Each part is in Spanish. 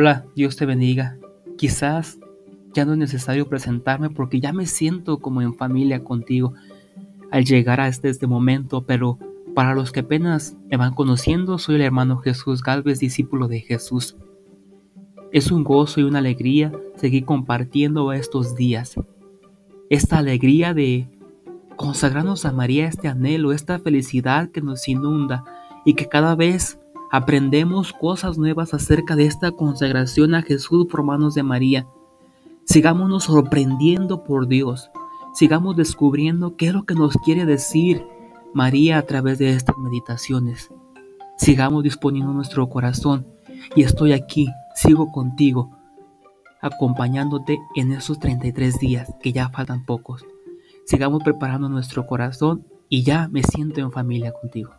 Hola, Dios te bendiga. Quizás ya no es necesario presentarme porque ya me siento como en familia contigo al llegar a este, este momento, pero para los que apenas me van conociendo, soy el hermano Jesús Galvez, discípulo de Jesús. Es un gozo y una alegría seguir compartiendo estos días. Esta alegría de consagrarnos a María, este anhelo, esta felicidad que nos inunda y que cada vez aprendemos cosas nuevas acerca de esta consagración a Jesús por manos de María. Sigámonos sorprendiendo por Dios. Sigamos descubriendo qué es lo que nos quiere decir María a través de estas meditaciones. Sigamos disponiendo nuestro corazón y estoy aquí, sigo contigo, acompañándote en esos 33 días, que ya faltan pocos. Sigamos preparando nuestro corazón y ya me siento en familia contigo.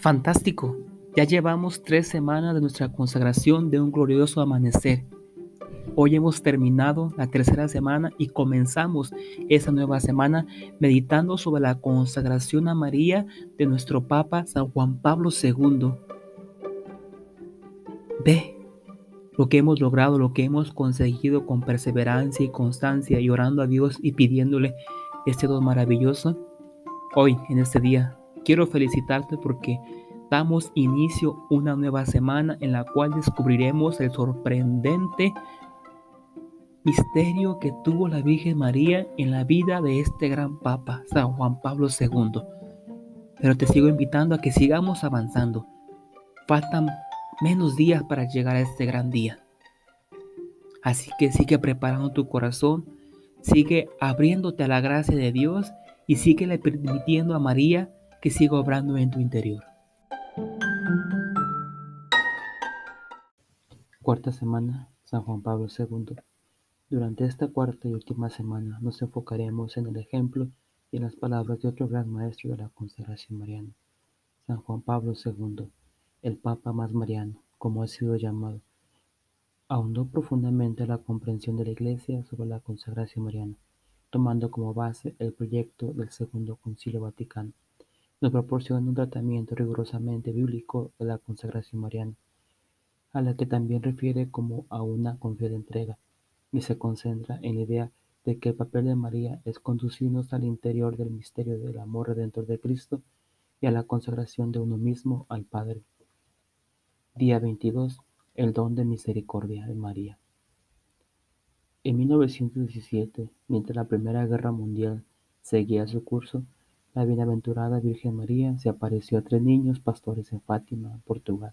Fantástico. Ya llevamos tres semanas de nuestra consagración de un glorioso amanecer. Hoy hemos terminado la tercera semana y comenzamos esa nueva semana meditando sobre la consagración a María de nuestro Papa San Juan Pablo II. Ve lo que hemos logrado, lo que hemos conseguido con perseverancia y constancia y orando a Dios y pidiéndole este don maravilloso. Hoy, en este día, Quiero felicitarte porque damos inicio una nueva semana en la cual descubriremos el sorprendente misterio que tuvo la Virgen María en la vida de este gran Papa, San Juan Pablo II. Pero te sigo invitando a que sigamos avanzando. Faltan menos días para llegar a este gran día. Así que sigue preparando tu corazón, sigue abriéndote a la gracia de Dios y sigue permitiendo a María que siga obrando en tu interior. Cuarta semana, San Juan Pablo II. Durante esta cuarta y última semana nos enfocaremos en el ejemplo y en las palabras de otro gran maestro de la consagración mariana, San Juan Pablo II, el Papa más mariano, como ha sido llamado. Ahondó profundamente la comprensión de la Iglesia sobre la consagración mariana, tomando como base el proyecto del Segundo Concilio Vaticano nos proporciona un tratamiento rigurosamente bíblico de la consagración mariana, a la que también refiere como a una confiada entrega, y se concentra en la idea de que el papel de María es conducirnos al interior del misterio del amor redentor de Cristo y a la consagración de uno mismo al Padre. Día 22. El don de misericordia de María. En 1917, mientras la Primera Guerra Mundial seguía su curso, la bienaventurada Virgen María se apareció a tres niños pastores en Fátima, Portugal.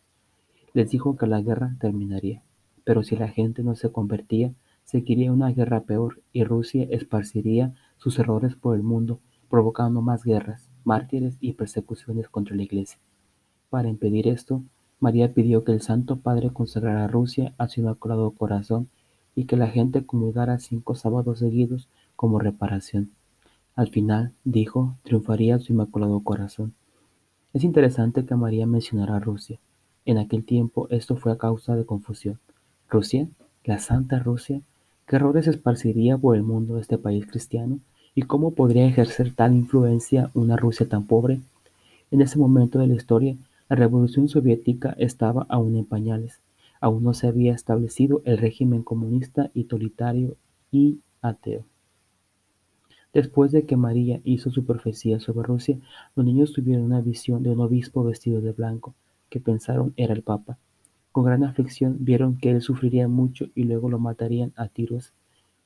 Les dijo que la guerra terminaría, pero si la gente no se convertía, seguiría una guerra peor y Rusia esparciría sus errores por el mundo, provocando más guerras, mártires y persecuciones contra la Iglesia. Para impedir esto, María pidió que el Santo Padre consagrara a Rusia a su Inmaculado Corazón y que la gente comulgara cinco sábados seguidos como reparación. Al final, dijo, triunfaría su Inmaculado Corazón. Es interesante que María mencionara a Rusia. En aquel tiempo esto fue a causa de confusión. ¿Rusia? ¿La Santa Rusia? ¿Qué errores esparciría por el mundo este país cristiano? ¿Y cómo podría ejercer tal influencia una Rusia tan pobre? En ese momento de la historia, la revolución soviética estaba aún en pañales. Aún no se había establecido el régimen comunista y totalitario y ateo. Después de que María hizo su profecía sobre Rusia, los niños tuvieron una visión de un obispo vestido de blanco, que pensaron era el Papa. Con gran aflicción vieron que él sufriría mucho y luego lo matarían a tiros.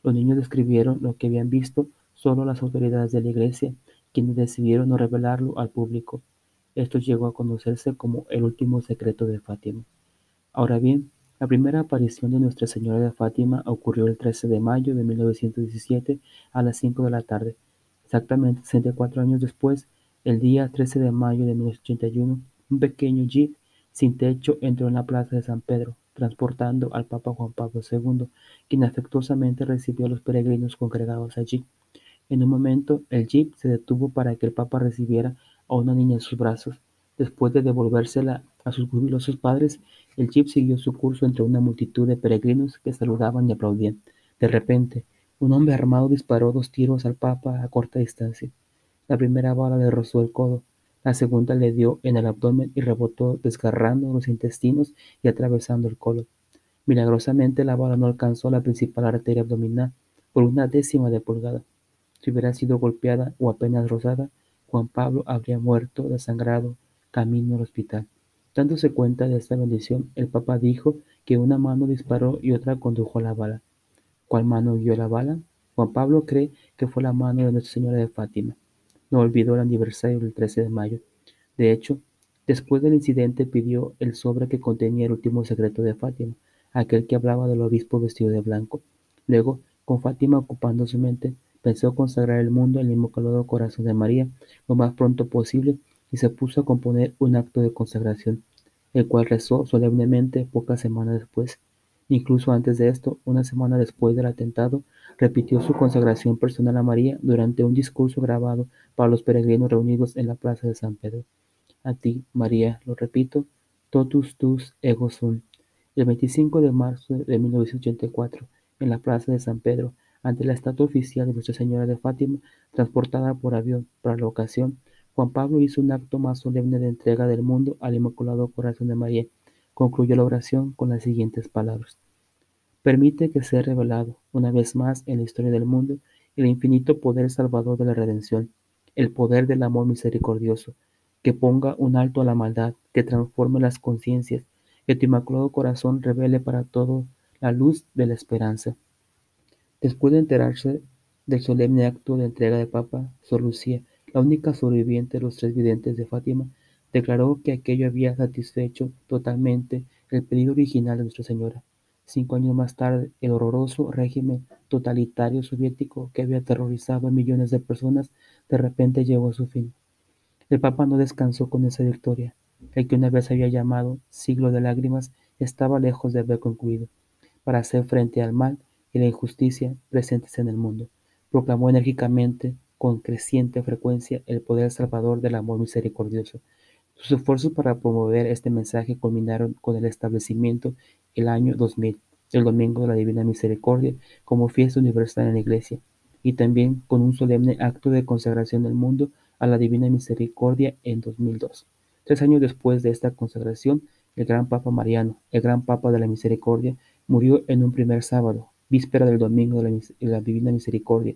Los niños describieron lo que habían visto solo las autoridades de la iglesia, quienes decidieron no revelarlo al público. Esto llegó a conocerse como el último secreto de Fátima. Ahora bien, la primera aparición de Nuestra Señora de Fátima ocurrió el 13 de mayo de 1917 a las 5 de la tarde. Exactamente 64 años después, el día 13 de mayo de 1981, un pequeño jeep sin techo entró en la plaza de San Pedro, transportando al Papa Juan Pablo II, quien afectuosamente recibió a los peregrinos congregados allí. En un momento, el jeep se detuvo para que el Papa recibiera a una niña en sus brazos. Después de devolvérsela a sus jubilosos padres, el jeep siguió su curso entre una multitud de peregrinos que saludaban y aplaudían. De repente, un hombre armado disparó dos tiros al Papa a corta distancia. La primera bala le rozó el codo, la segunda le dio en el abdomen y rebotó desgarrando los intestinos y atravesando el colon. Milagrosamente la bala no alcanzó la principal arteria abdominal por una décima de pulgada. Si hubiera sido golpeada o apenas rozada, Juan Pablo habría muerto desangrado camino al hospital. Dándose cuenta de esta bendición, el Papa dijo que una mano disparó y otra condujo la bala. ¿Cuál mano guió la bala? Juan Pablo cree que fue la mano de Nuestra Señora de Fátima. No olvidó el aniversario del 13 de mayo. De hecho, después del incidente pidió el sobre que contenía el último secreto de Fátima, aquel que hablaba del obispo vestido de blanco. Luego, con Fátima ocupando su mente, pensó consagrar el mundo al Inmaculado Corazón de María lo más pronto posible y se puso a componer un acto de consagración, el cual rezó solemnemente pocas semanas después. Incluso antes de esto, una semana después del atentado, repitió su consagración personal a María durante un discurso grabado para los peregrinos reunidos en la plaza de San Pedro. A ti, María, lo repito, totus tus ego sum. El 25 de marzo de 1984, en la plaza de San Pedro, ante la estatua oficial de Nuestra Señora de Fátima, transportada por avión para la ocasión, Juan Pablo hizo un acto más solemne de entrega del mundo al Inmaculado Corazón de María. Concluyó la oración con las siguientes palabras. Permite que sea revelado, una vez más en la historia del mundo, el infinito poder salvador de la redención, el poder del amor misericordioso, que ponga un alto a la maldad, que transforme las conciencias, que tu Inmaculado Corazón revele para todos la luz de la esperanza. Después de enterarse del solemne acto de entrega de Papa, Sor Lucía, la única sobreviviente de los tres videntes de Fátima, declaró que aquello había satisfecho totalmente el pedido original de Nuestra Señora. Cinco años más tarde, el horroroso régimen totalitario soviético que había aterrorizado a millones de personas de repente llegó a su fin. El Papa no descansó con esa victoria. El que una vez había llamado siglo de lágrimas estaba lejos de haber concluido. Para hacer frente al mal, y la injusticia presentes en el mundo. Proclamó enérgicamente, con creciente frecuencia, el poder salvador del amor misericordioso. Sus esfuerzos para promover este mensaje culminaron con el establecimiento el año 2000 el Domingo de la Divina Misericordia como fiesta universal en la Iglesia, y también con un solemne acto de consagración del mundo a la Divina Misericordia en 2002. Tres años después de esta consagración, el gran Papa Mariano, el gran Papa de la Misericordia, murió en un primer sábado, víspera del domingo de la, Divina Misericordia.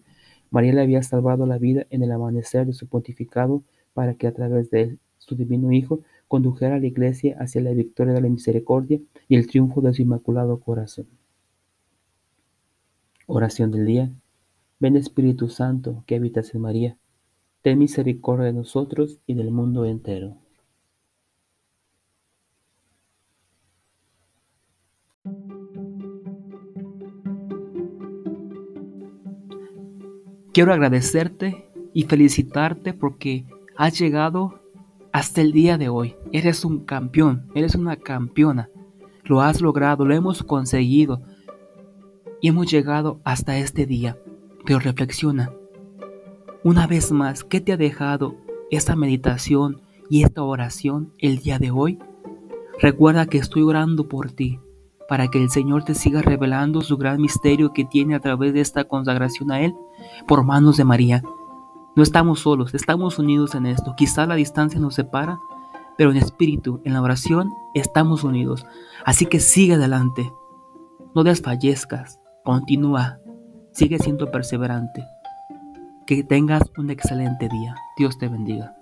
María le había salvado la vida en el amanecer de su pontificado para que a través de su divino Hijo, condujera a la Iglesia hacia la victoria de la misericordia y el triunfo de su inmaculado corazón. Oración del día. Ven Espíritu Santo que habitas en María. Ten misericordia de nosotros y del mundo entero. Quiero agradecerte y felicitarte porque has llegado hasta el día de hoy. Eres un campeón, eres una campeona. Lo has logrado, lo hemos conseguido y hemos llegado hasta este día. Pero reflexiona, una vez más, ¿qué te ha dejado esta meditación y esta oración el día de hoy? Recuerda que estoy orando por ti, para que el Señor te siga revelando su gran misterio que tiene a través de esta consagración a Él por manos de María. No estamos solos, estamos unidos en esto. Quizá la distancia nos separa, pero en espíritu, en la oración, estamos unidos. Así que sigue adelante. No desfallezcas, continúa, sigue siendo perseverante. Que tengas un excelente día. Dios te bendiga.